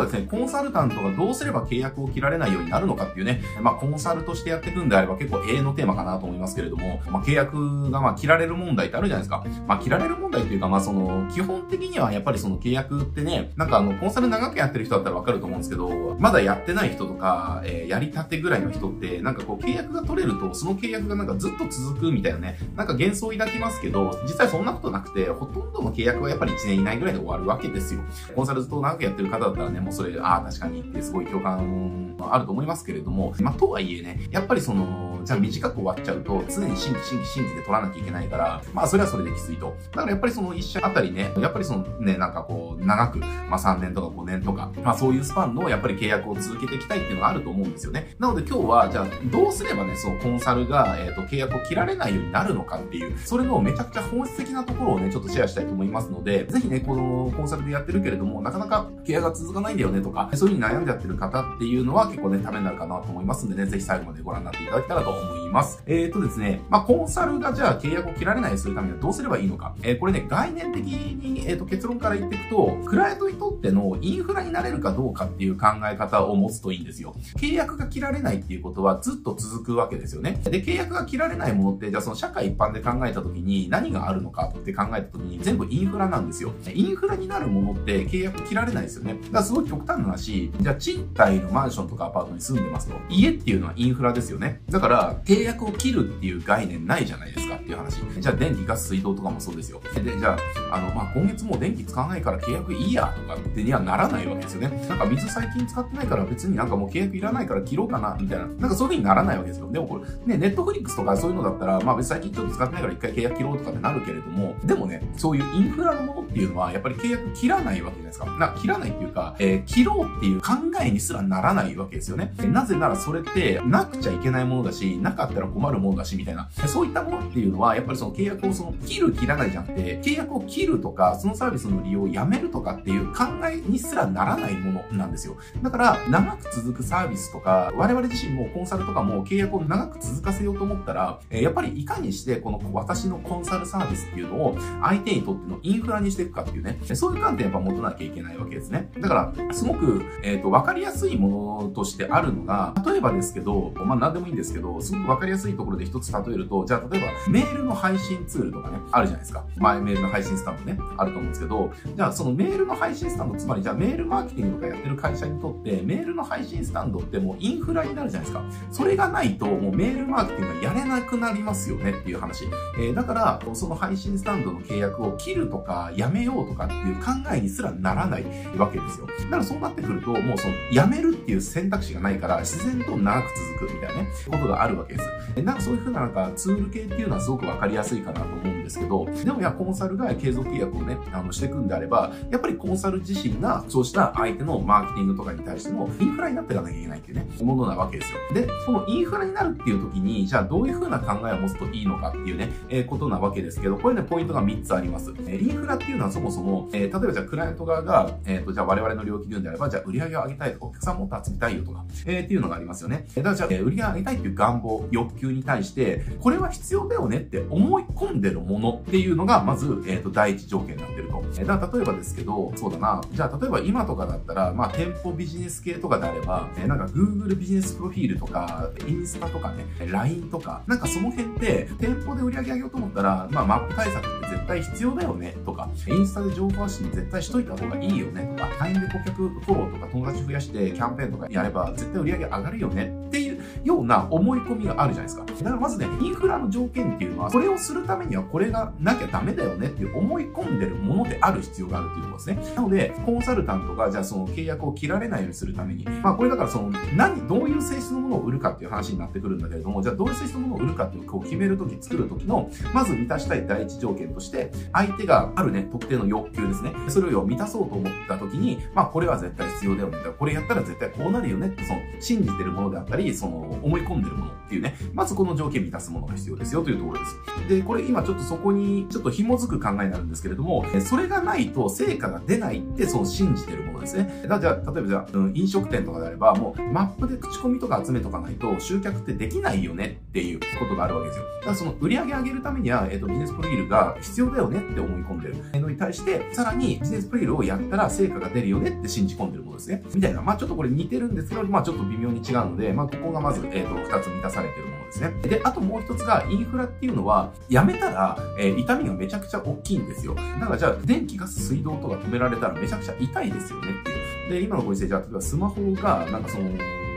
はですね、コンサルタントがどうすれば契約を切られないようになるのかっていうね、まあ、コンサルとしてやっていくんであれば結構永遠のテーマかなと思いますけれども、まあ、契約がまあ切られる問題ってあるじゃないですか。まあ、切られる問題っていうか、まあ、その、基本的にはやっぱりその契約ってね、なんかあの、コンサル長くやってる人だったらわかると思うんですけど、まだやってない人とか、えー、やりたてぐらいの人って、なんかこう契約が取れると、その契約がなんかずっと続くみたいなね、なんか幻想を抱きますけど、実際そんなことなくて、ほとんどの契約はやっぱり1年以内ぐらいで終わるわけですよ。コンサルずっと長くやってる方だったらね、もそれ、ああ、確かにってすごい共感あると思いますけれども、まあ、とはいえね、やっぱりその、じゃあ短く終わっちゃうと、常に新規新規新規で取らなきゃいけないから、まあそれはそれできついと。だからやっぱりその一社あたりね、やっぱりそのね、なんかこう、長く、まあ3年とか5年とか、まあそういうスパンのやっぱり契約を続けていきたいっていうのがあると思うんですよね。なので今日は、じゃあどうすればね、そのコンサルが、えっ、ー、と、契約を切られないようになるのかっていう、それのめちゃくちゃ本質的なところをね、ちょっとシェアしたいと思いますので、ぜひね、このコンサルでやってるけれども、なかなか契約が続かないんだよねとか、そういう風に悩んじゃってる方っていうのは結構ね、ためになるかなと思いますんでね、ぜひ最後までご覧になっていただけたらと思います。えっ、ー、とですね、まあ、コンサルがじゃあ契約を切られないようにするためにはどうすればいいのか。えー、これね、概念的に、えっ、ー、と、結論から言っていくと、クライアントにとってのインフラになれるかどうかっていう考え方を持つといいんですよ。契約が切られないっていうことはずっと続くわけですよね。で、契約が切られないものって、じゃあその社会一般で考えた時に何があるのかって考えた時に全部インフラなんですよ。インフラになるものって契約切られないですよね。だからすごい極端な話、じゃあ賃貸のマンションとかアパートに住んでますと、家っていうのはインフラですよね。だから契約を切るっていう概念ないじゃないですかっていう話。じゃあ電気、ガス、水道とかもそうですよ。で、じゃあ、あの、まあ、今月もう電気使わないから契約いいやとかってにはならないわけですよね。なんか水最近使ってないから別になんかもう契約いらないから切ろうかな、みたいな。なんかそういう風にならないわけですよ。でもこれ、ね、ネットフリックスとかそういうのだったら、まあ別に最近ちょっと使ってないから一回契約切ろうとかってなるけれども、でもね、そういうインフラのものっていうのは、やっぱり契約切らないわけじゃないですか。な切らないっていうか、え、切ろうっていう考えにすらならないわけですよね。なぜならそれってなくちゃいけないものだし、なかったら困るものだし、みたいな。そういったものっていうのは、やっぱりその契約をその切る切らないじゃなくて、契約を切るとか、そのサービスの利用をやめるとかっていう考えにすらならないものなんですよ。だから、長く続くサービスとか、我々自身もコンサルとかも契約を長く続かせようと思ったら、やっぱりいかにしてこの私のコンサルサービスっていうのを相手にとってのインフラにしていくかっていうね、そういう観点やっぱ持たなきゃいけないわけですね。だから、すごく、えっ、ー、と、わかりやすいものとしてあるのが、例えばですけど、まあ何でもいいんですけど、すごくわかりやすいところで一つ例えると、じゃあ例えばメールの配信ツールとかね、あるじゃないですか。前メールの配信スタンドね、あると思うんですけど、じゃあそのメールの配信スタンド、つまりじゃあメールマーケティングとかやってる会社にとって、メールの配信スタンドってもうインフラになるじゃないですか。それがないと、もうメールマーケティングがやれなくなりますよねっていう話。えー、だから、その配信スタンドの契約を切るとか、やめようとかっていう考えにすらならないわけですよ。だからそうなってくると、もうその、やめるっていう選択肢がないから、自然と長く続くみたいなね、ことがあるわけです。なんかそういうふうななんかツール系っていうのはすごくわかりやすいかなと思うんですけど、でもいや、コンサルが継続契約をね、あの、していくんであれば、やっぱりコンサル自身が、そうした相手のマーケティングとかに対してのインフラになっていかなきゃいけないっていうね、ものなわけですよ。で、このインフラになるっていう時に、じゃあどういうふうな考えを持つといいのかっていうね、えー、ことなわけですけど、これね、ポイントが3つあります。えー、インフラっていうのはそもそも、えー、例えばじゃあクライアント側が、えっ、ー、と、じゃあ我々の領域で言うんであれば、じゃあ売り上げを上げたいとか、お客さんもっと集めたいよとか、えー、っていうのがありますよね。えー、だからじゃあ、えー、売り上げ上げたいっていう願望、欲求に対して、これは必要だよねって思い込んでるものっていうのが、まず、えっ、ー、と、第一条件になってると。えー、だから例えばですけど、そうだな、じゃあ例えば今とかだったら、まあ店舗ビジネス系とかであれば、えー、なんか Google ビジネスプロフィールとか、インスタとかね、LINE とか、なんかその辺って店舗で売り上げ上げようと思ったら、まあマップ対策って絶対必要だよねとか、インスタで情報発信絶対しといた方がいいよねとか、LINE で顧客フォローとか友達増やしてキャンペーンとかやれば絶対売り上げ上がるよねっていうような思い込みがあるじゃないですか。だからまずね、インフラの条件っていうのは、これをするためにはこれがなきゃダメだよねっていう思い込んでるものである必要があるっていうことですね。なので、コンサルタントがじゃあその契約を切られないようにするために、まあこれだからその何、どういう性質のものを売るかっていう話になってくるんだけれども、じゃあどういう性質のものを売るかっていうこう決めるとき、作るときの、まず満たしたい第一条件として、相手があるね、特定の欲求ですね。それを満たそうと思ったときに、まあこれは絶対必要だよね。これやったら絶対こうなるよねって、その信じてるものであったり、その思い込んでるものっていうね、まずこの条件満たすものが必要ですよというところです。で、これ今ちょっとそこにちょっと紐づく考えになるんですけれども、それがないと成果が出ないってそう信じてるものですね。だじゃあ、例えばじゃあ、うん、飲食店とかであれば、もうマップで口コミとか集めとかないと集客ってできないよねっていうことがあるわけですよ。だからその売り上げ上げるためには、えっ、ー、と、ビジネスプロフィールが必要だよねって思い込んでるのに対して、さらにビジネスプロフィールをやったら成果が出るよねって信じ込んでるものですね。みたいな。まあちょっとこれ似てるんですけど、まあちょっと微妙に違うので、まあここがまず、えっ、ー、と、二つ満たされてるものですね。で、あともう一つが、インフラっていうのは、やめたら、えー、痛みがめちゃくちゃ大きいんですよ。だからじゃあ、電気、ガス、水道とか止められたらめちゃくちゃ痛いですよねっていう。で、今のご時世じゃあ、例えばスマホが、なんかその、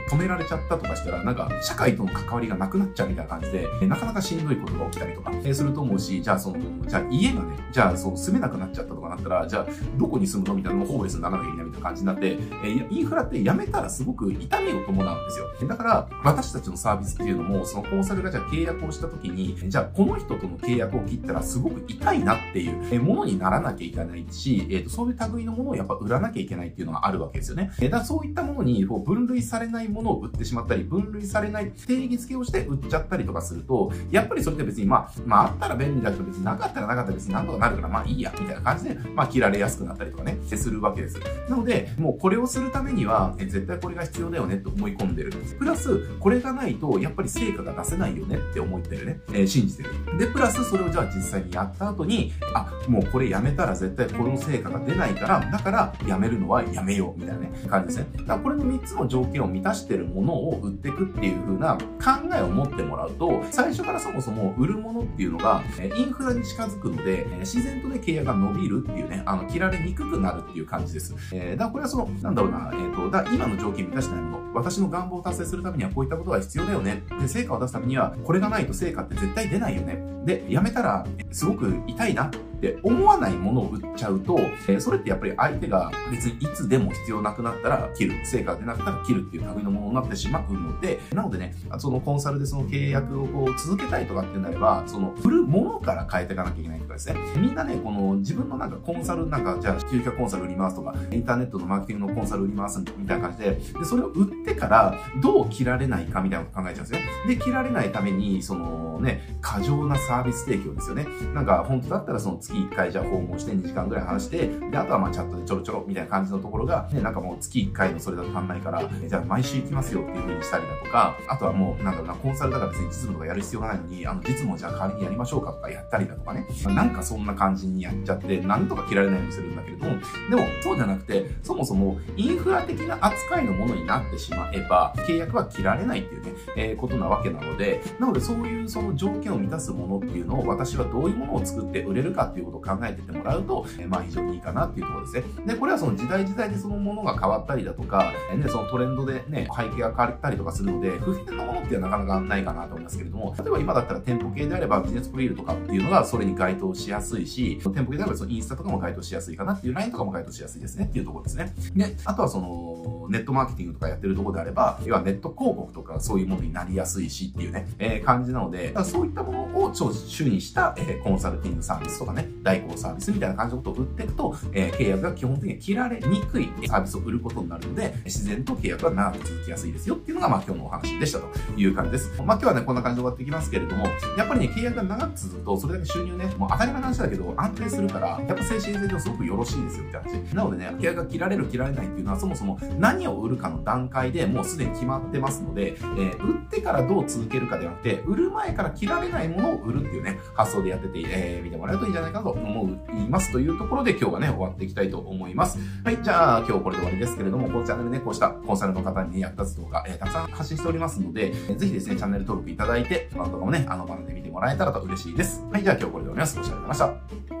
止められちゃったとかしたら、なんか、社会との関わりがなくなっちゃうみたいな感じで、なかなかしんどいことが起きたりとか、えすると思うし、じゃあその、じゃあ家がね、じゃあそう住めなくなっちゃったとかなったら、じゃあどこに住むのみたいなのもホームレスにならなきゃいけないみたいな感じになって、えインフラってやめたらすごく痛みを伴うんですよ。だから、私たちのサービスっていうのも、そのコンサルがじゃあ契約をした時に、じゃあこの人との契約を切ったらすごく痛いなっていうものにならなきゃいけないし、えー、とそういう類のものをやっぱ売らなきゃいけないっていうのがあるわけですよね。えだからそういったものにこう分類されないものを売ってしまったり、分類されない定義付けをして売っちゃったりとかすると、やっぱりそれって別に、まあ、まあ、あったら便利だけど別になかったらなかったら別に何とかなるから、まあいいや、みたいな感じで、まあ、切られやすくなったりとかね、接するわけです。なので、もうこれをするためには、え絶対これが必要だよねって思い込んでる。プラス、これがないと、やっぱり成果が出せないよねって思ってるね。えー、信じてる。で、プラス、それをじゃあ実際にやった後に、あ、もうこれやめたら絶対この成果が出ないから、だからやめるのはやめよう、みたいなね、感じですね。だからこれの3つの条件を満たしてるものを売っていくっていう風な考えを持ってもらうと、最初からそもそも売るものっていうのが、インフラに近づくので、自然とね、契約が伸びるっていうね、あの、切られにくくなるっていう感じです。えー、だからこれはその、なんだろうな、えっ、ー、と、だ今の条件満たしてないもの、私の願望を達成するためにはこういったことが必要だよね。で、成果を出すためには、これがないと成果って絶対出ないよね。で、やめたら、すごく痛いなって思わないものを売っちゃうと、え、それってやっぱり相手が別にいつでも必要なくなったら切る、成果が出なかったら切るっていう類のものになってしまうので、なのでね、そのコンサルでその契約をこう続けたいとかってなれば、その売るものから変えていかなきゃいけないとかですね。みんなね、この自分のなんかコンサルなんか、じゃあ、集客コンサル売りますとか、インターネットのマーケティングのコンサル売りますみたいな感じで、で、それを売ってからどう切られないかみたいなこと考えちゃうんですよ。で、切られないために、そのね、過剰なサービス提供ですよね。なんか、本当だったらその月1回じゃあ訪問して2時間ぐらい話して、で、あとはまあチャットでちょろちょろみたいな感じのところが、ね、なんかもう月1回のそれだと足んないから、じゃあ毎週行きますよっていう風にしたりだとか、あとはもう、なんだろうな、コンサルだから別に実務とかやる必要がないのに、あの、実務をじゃあ代わりにやりましょうかとかやったりだとかね、なんかそんな感じにやっちゃって、なんとか切られないようにするんだけれども、でも、そうじゃなくて、そもそもインフラ的な扱いのものになってしまえば、契約は切られないっていうね、えー、ことなわけなので、なのでそういうその条件を満たすものっていうのを私はどういうものを作って売れるかっていうことを考えててもらうと、え、まあ非常にいいかなっていうところですね。で、これはその時代時代でそのものが変わったりだとか、え、ね、そのトレンドでね、背景が変わったりとかするので、不変なものっていうのはなかなかないかなと思いますけれども、例えば今だったら店舗系であればビジネスプロフィールとかっていうのがそれに該当しやすいし、店舗系であればそのインスタとかも該当しやすいかなっていう、LINE とかも該当しやすいですねっていうところですね。で、あとはその、ネットマーケティングとかやってるとこであれば、要はネット広告とかそういうものになりやすいしっていうね、えー、感じなので、そういったものを超主にした、えー、コンサルティングサービスとかね、代行サービスみたいな感じのことを売っていくと、えー、契約が基本的に切られにくいサービスを売ることになるので、自然と契約が長く続きやすいですよっていうのが、まあ今日のお話でしたという感じです。まあ今日はね、こんな感じで終わっていきますけれども、やっぱりね、契約が長く続くと、それだけ収入ね、もう当たり前の話だけど、安定するから、やっぱ精神性上すごくよろしいですよって話。なのでね、契約が切られる切られないっていうのは、そもそも何を売るかの段階でもうすでに決まってますので、えー、売ってからどう続けるかではなくて、売る前から切られないものを売るっていうね、発想でやってて、えー、見てもらえるといいんじゃないかと思いますというところで今日はね、終わっていきたいと思います。はい、じゃあ今日これで終わりですけれども、このチャンネルね、こうしたコンサルの方に、ね、役立つ動画、えー、たくさん発信しておりますので、えー、ぜひですね、チャンネル登録いただいて、アカウントとかもね、あの場で見てもらえたらと嬉しいです。はい、じゃあ今日これで終わります。ご視聴ありがとうございました。